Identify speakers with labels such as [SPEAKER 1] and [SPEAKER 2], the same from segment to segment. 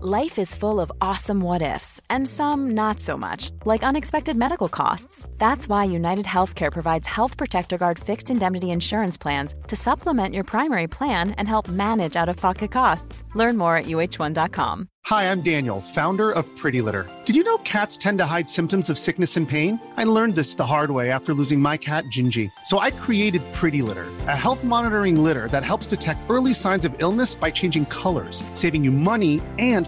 [SPEAKER 1] Life is full of awesome what ifs, and some not so much, like unexpected medical costs. That's why United Healthcare provides Health Protector Guard fixed indemnity insurance plans to supplement your primary plan and help manage out of pocket costs. Learn more at uh1.com.
[SPEAKER 2] Hi, I'm Daniel, founder of Pretty Litter. Did you know cats tend to hide symptoms of sickness and pain? I learned this the hard way after losing my cat, Gingy. So I created Pretty Litter, a health monitoring litter that helps detect early signs of illness by changing colors, saving you money and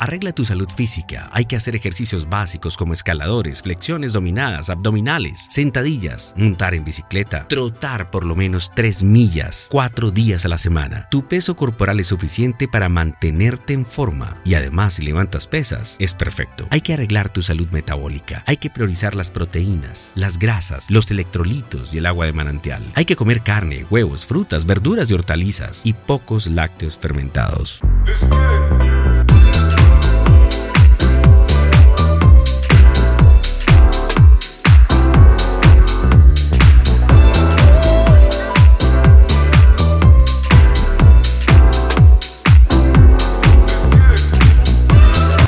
[SPEAKER 3] Arregla tu salud física. Hay que hacer ejercicios básicos como escaladores, flexiones dominadas, abdominales, sentadillas, montar en bicicleta, trotar por lo menos 3 millas, 4 días a la semana. Tu peso corporal es suficiente para mantenerte en forma y además si levantas pesas, es perfecto. Hay que arreglar tu salud metabólica. Hay que priorizar las proteínas, las grasas, los electrolitos y el agua de manantial. Hay que comer carne, huevos, frutas, verduras y hortalizas y pocos lácteos fermentados.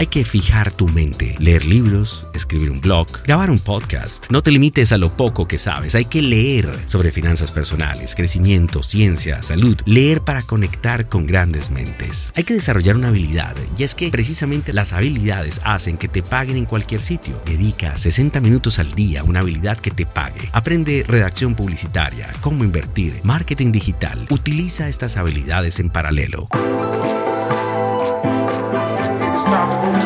[SPEAKER 3] Hay que fijar tu mente, leer libros, escribir un blog, grabar un podcast. No te limites a lo poco que sabes, hay que leer sobre finanzas personales, crecimiento, ciencia, salud, leer para conectar con grandes mentes. Hay que desarrollar una habilidad y es que precisamente las habilidades hacen que te paguen en cualquier sitio. Dedica 60 minutos al día a una habilidad que te pague. Aprende redacción publicitaria, cómo invertir, marketing digital. Utiliza estas habilidades en paralelo. unstoppable.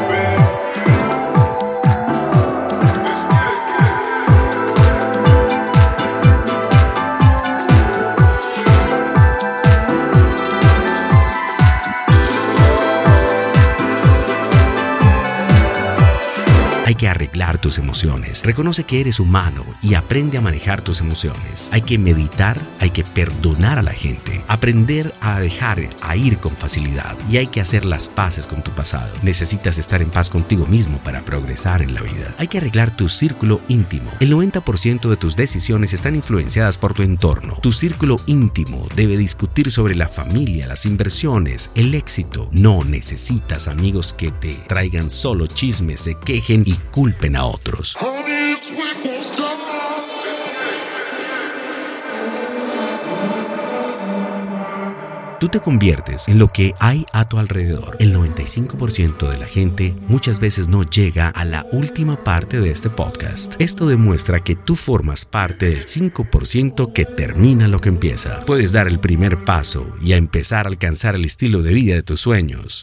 [SPEAKER 3] Hay que arreglar tus emociones. Reconoce que eres humano y aprende a manejar tus emociones. Hay que meditar, hay que perdonar a la gente, aprender a dejar a ir con facilidad y hay que hacer las paces con tu pasado. Necesitas estar en paz contigo mismo para progresar en la vida. Hay que arreglar tu círculo íntimo. El 90% de tus decisiones están influenciadas por tu entorno. Tu círculo íntimo debe discutir sobre la familia, las inversiones, el éxito. No necesitas amigos que te traigan solo chismes, se quejen y culpen a otros. Tú te conviertes en lo que hay a tu alrededor. El 95% de la gente muchas veces no llega a la última parte de este podcast. Esto demuestra que tú formas parte del 5% que termina lo que empieza. Puedes dar el primer paso y a empezar a alcanzar el estilo de vida de tus sueños.